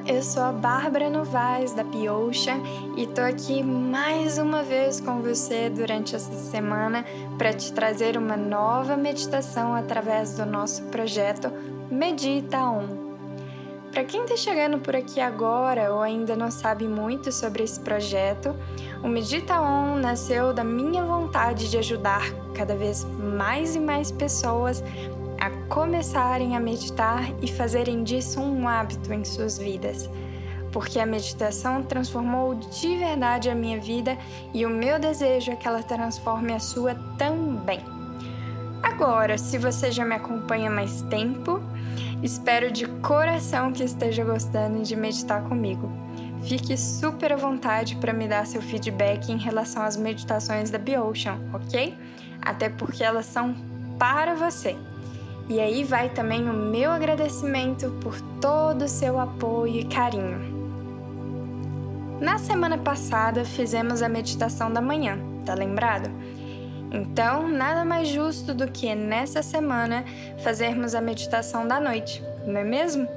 Olá, eu sou a Bárbara Novaes da Biocean e tô aqui mais uma vez com você durante essa semana para te trazer uma nova meditação através do nosso projeto Medita On. Para quem está chegando por aqui agora ou ainda não sabe muito sobre esse projeto, o Medita On nasceu da minha vontade de ajudar cada vez mais e mais pessoas a começarem a meditar e fazerem disso um hábito em suas vidas. Porque a meditação transformou de verdade a minha vida e o meu desejo é que ela transforme a sua também. Agora, se você já me acompanha mais tempo, espero de coração que esteja gostando de meditar comigo. Fique super à vontade para me dar seu feedback em relação às meditações da Biocean, ok? Até porque elas são para você. E aí vai também o meu agradecimento por todo o seu apoio e carinho. Na semana passada fizemos a meditação da manhã, tá lembrado? Então, nada mais justo do que nessa semana fazermos a meditação da noite, não é mesmo?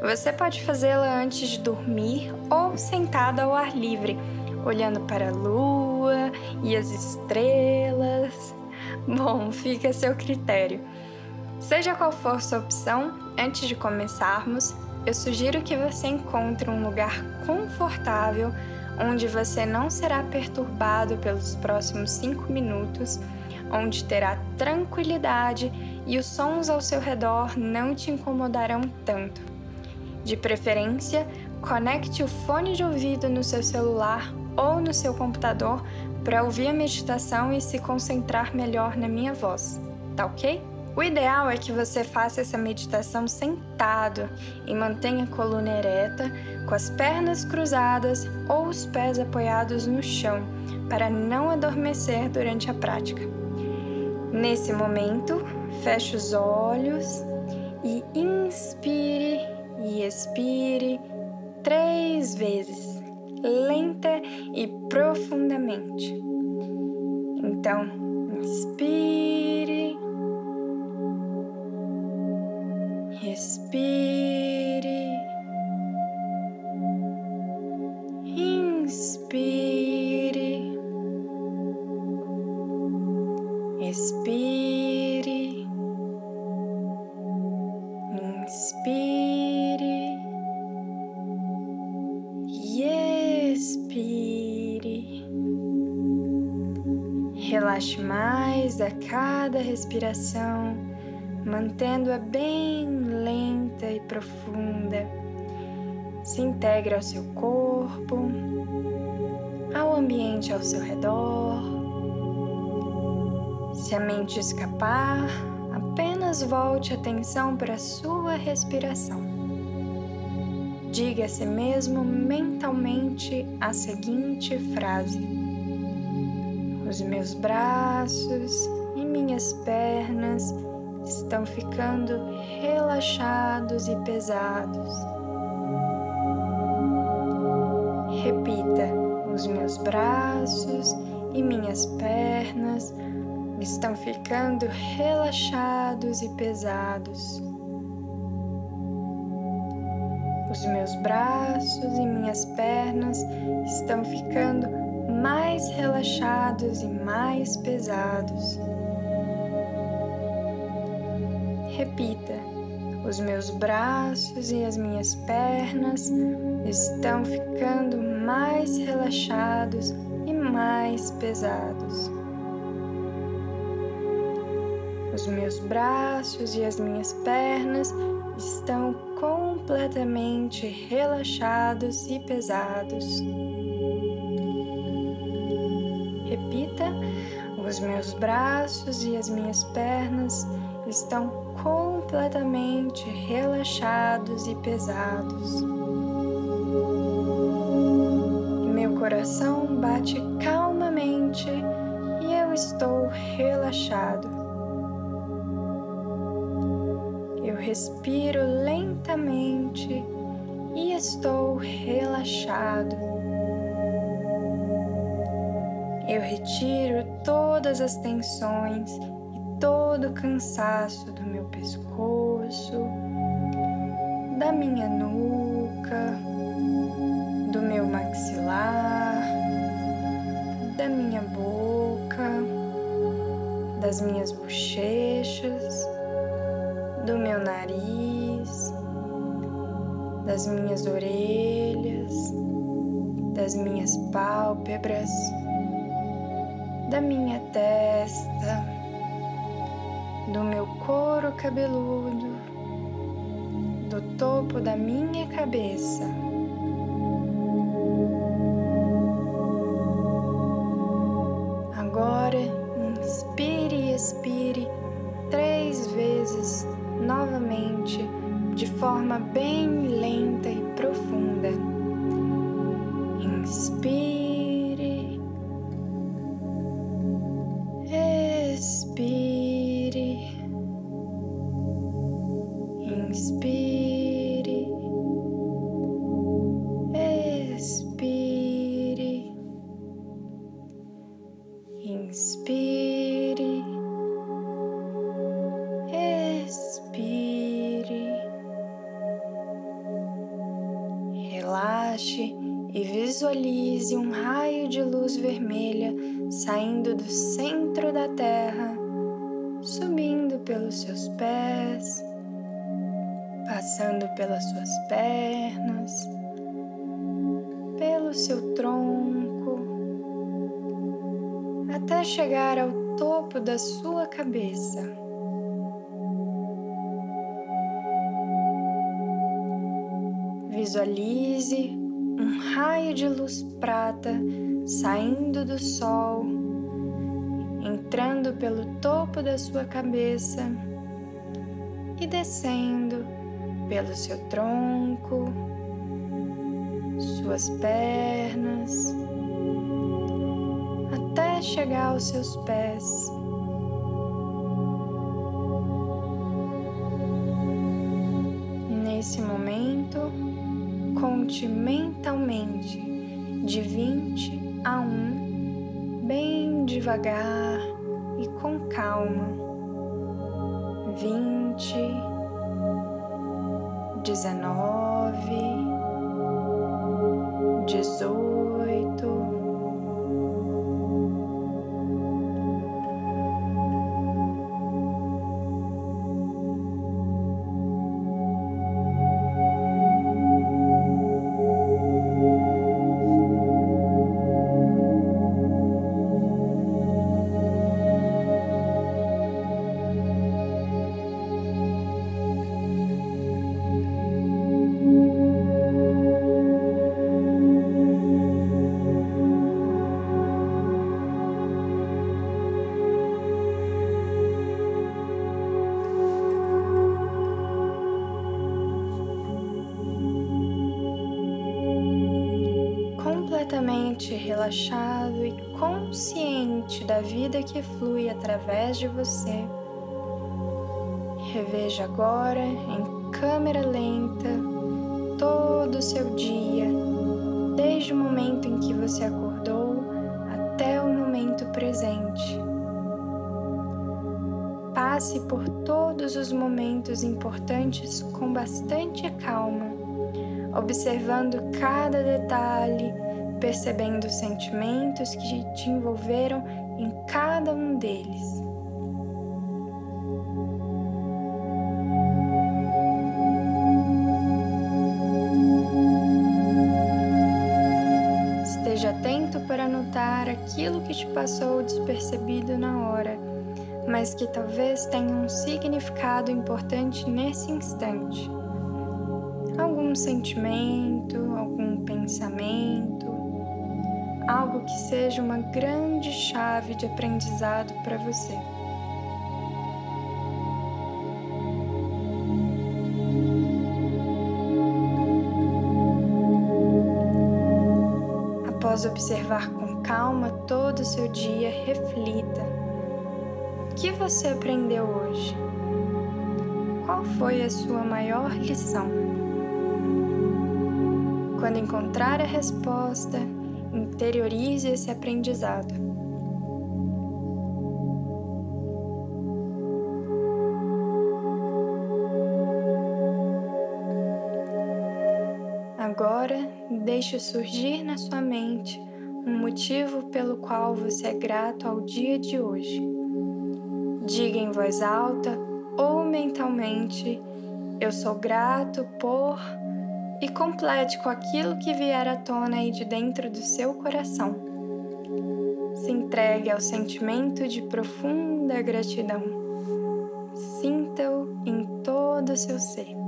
Você pode fazê-la antes de dormir ou sentada ao ar livre, olhando para a lua e as estrelas. Bom, fica a seu critério. Seja qual for sua opção, antes de começarmos, eu sugiro que você encontre um lugar confortável onde você não será perturbado pelos próximos 5 minutos, onde terá tranquilidade e os sons ao seu redor não te incomodarão tanto. De preferência, conecte o fone de ouvido no seu celular ou no seu computador para ouvir a meditação e se concentrar melhor na minha voz, tá ok? O ideal é que você faça essa meditação sentado e mantenha a coluna ereta, com as pernas cruzadas ou os pés apoiados no chão, para não adormecer durante a prática. Nesse momento, feche os olhos e inspire e expire três vezes, lenta e profundamente. Então, inspire Respire. Inspire. Expire. Inspire. E expire. Relaxe mais a cada respiração mantendo-a bem lenta e profunda. Se integre ao seu corpo, ao ambiente ao seu redor. Se a mente escapar, apenas volte a atenção para a sua respiração. Diga a si mesmo mentalmente a seguinte frase: Os meus braços e minhas pernas estão ficando relaxados e pesados. Repita: os meus braços e minhas pernas estão ficando relaxados e pesados. Os meus braços e minhas pernas estão ficando mais relaxados e mais pesados. Repita: os meus braços e as minhas pernas estão ficando mais relaxados e mais pesados. Os meus braços e as minhas pernas estão completamente relaxados e pesados. Repita: os meus braços e as minhas pernas estão completamente relaxados e pesados. Meu coração bate calmamente e eu estou relaxado. Eu respiro lentamente e estou relaxado. Eu retiro todas as tensões todo o cansaço do meu pescoço, da minha nuca, do meu maxilar, da minha boca, das minhas bochechas, do meu nariz, das minhas orelhas, das minhas pálpebras, da minha testa, do meu couro cabeludo, do topo da minha cabeça. Agora inspire e expire três vezes novamente de forma bem lenta e inspire, expire. Relaxe e visualize um raio de luz vermelha saindo do centro da Terra, subindo pelos seus pés, passando pelas suas pernas, pelo seu tronco, até chegar ao topo da sua cabeça. Visualize um raio de luz prata saindo do sol, entrando pelo topo da sua cabeça e descendo pelo seu tronco, suas pernas, chegar aos seus pés. Nesse momento, conte mentalmente de 20 a 1, bem devagar e com calma. 20, 19, 18. Relaxado e consciente da vida que flui através de você. Reveja agora em câmera lenta todo o seu dia, desde o momento em que você acordou até o momento presente. Passe por todos os momentos importantes com bastante calma, observando cada detalhe percebendo os sentimentos que te envolveram em cada um deles. Esteja atento para notar aquilo que te passou despercebido na hora, mas que talvez tenha um significado importante nesse instante. Algum sentimento, algum pensamento, algo que seja uma grande chave de aprendizado para você. Após observar com calma todo o seu dia, reflita: o que você aprendeu hoje? Qual foi a sua maior lição? Quando encontrar a resposta, interiorize esse aprendizado. Agora, deixe surgir na sua mente um motivo pelo qual você é grato ao dia de hoje. Diga em voz alta ou mentalmente: Eu sou grato por. E complete com aquilo que vier à tona aí de dentro do seu coração. Se entregue ao sentimento de profunda gratidão. Sinta-o em todo o seu ser.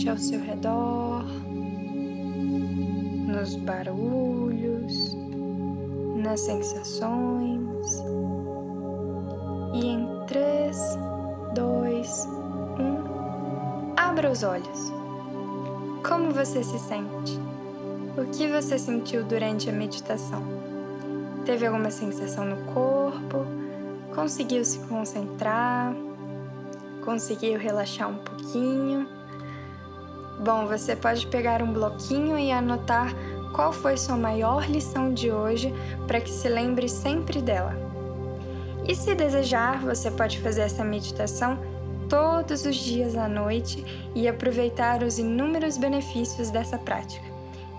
Ambiente ao seu redor, nos barulhos, nas sensações. E em três, dois, um, abra os olhos. Como você se sente? O que você sentiu durante a meditação? Teve alguma sensação no corpo? Conseguiu se concentrar? Conseguiu relaxar um pouquinho? Bom, você pode pegar um bloquinho e anotar qual foi sua maior lição de hoje para que se lembre sempre dela. E se desejar, você pode fazer essa meditação todos os dias à noite e aproveitar os inúmeros benefícios dessa prática.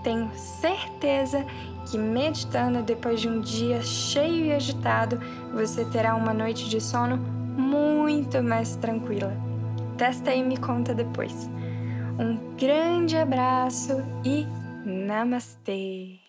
Tenho certeza que meditando depois de um dia cheio e agitado, você terá uma noite de sono muito mais tranquila. Testa e me conta depois. Um grande abraço e Namastê!